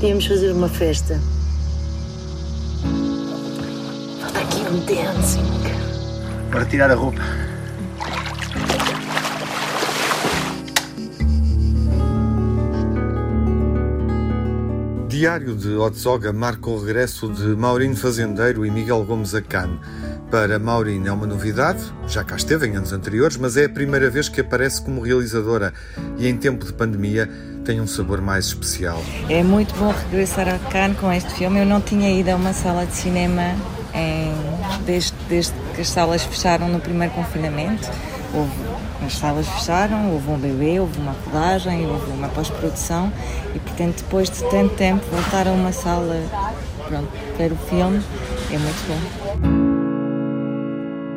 Tínhamos fazer uma festa. Falta aqui um dancing. Para tirar a roupa. Diário de Otzoga marca o regresso de Maurino Fazendeiro e Miguel Gomes a Cannes. Para Maurino é uma novidade, já cá esteve em anos anteriores, mas é a primeira vez que aparece como realizadora e em tempo de pandemia tem um sabor mais especial. É muito bom regressar a Cannes com este filme. Eu não tinha ido a uma sala de cinema em, desde, desde que as salas fecharam no primeiro confinamento. Houve, as salas fecharam, houve um bebê, houve uma rodagem, houve uma pós-produção e, portanto, depois de tanto tempo, voltar a uma sala, pronto, ver o filme é muito bom.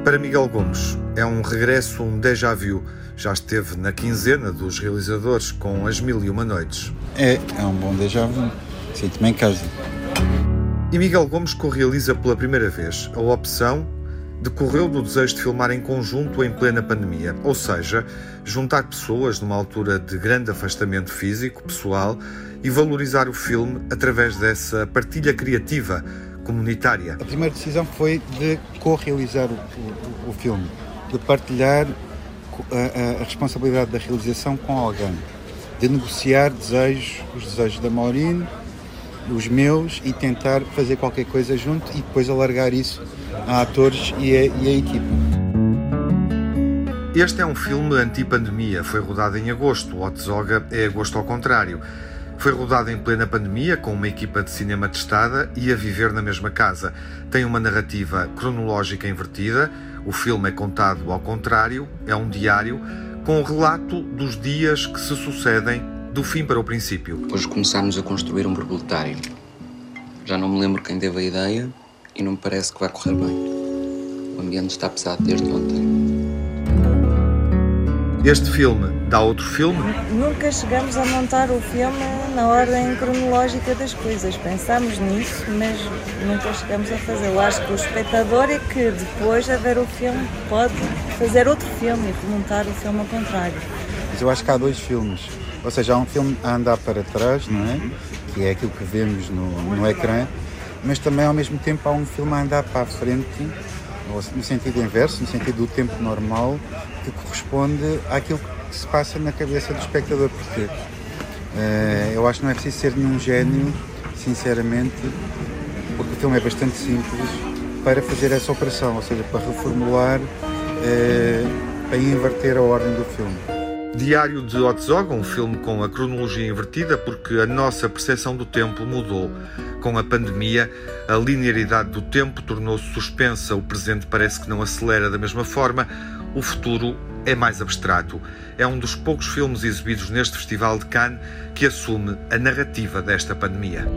Para Miguel Gomes, é um regresso, um déjà vu. Já esteve na quinzena dos realizadores com As Mil e Uma Noites. É, é um bom déjà vu. Sinto-me em casa. E Miguel Gomes co-realiza pela primeira vez. A opção decorreu do desejo de filmar em conjunto em plena pandemia, ou seja, juntar pessoas numa altura de grande afastamento físico, pessoal, e valorizar o filme através dessa partilha criativa comunitária. A primeira decisão foi de co-realizar o, o, o, filme, de partilhar a, a, responsabilidade da realização com alguém, de negociar desejos, os desejos da Maurine, os meus e tentar fazer qualquer coisa junto e depois alargar isso a atores e a, e a equipa. Este é um filme anti-pandemia, foi rodado em agosto, o Otzoga é agosto ao contrário. Foi rodado em plena pandemia, com uma equipa de cinema testada e a viver na mesma casa. Tem uma narrativa cronológica invertida, o filme é contado ao contrário, é um diário, com o relato dos dias que se sucedem do fim para o princípio. Hoje começámos a construir um borboletário. Já não me lembro quem teve a ideia e não me parece que vai correr bem. O ambiente está pesado desde ontem. Este filme dá outro filme? Nunca chegamos a montar o filme na ordem cronológica das coisas. Pensámos nisso, mas nunca chegamos a fazê-lo. Acho que o espectador é que depois de ver o filme pode fazer outro filme e remontar o filme ao contrário. Mas eu acho que há dois filmes. Ou seja, há um filme a andar para trás, não é? Que é aquilo que vemos no, no ecrã, mas também ao mesmo tempo há um filme a andar para a frente no sentido inverso, no sentido do tempo normal, que corresponde àquilo que se passa na cabeça do espectador. Porque uh, eu acho que não é preciso ser nenhum gênio, sinceramente, porque o filme é bastante simples para fazer essa operação, ou seja, para reformular, uh, para inverter a ordem do filme. Diário de Otzoga, um filme com a cronologia invertida, porque a nossa percepção do tempo mudou. Com a pandemia, a linearidade do tempo tornou-se suspensa, o presente parece que não acelera da mesma forma, o futuro é mais abstrato. É um dos poucos filmes exibidos neste Festival de Cannes que assume a narrativa desta pandemia.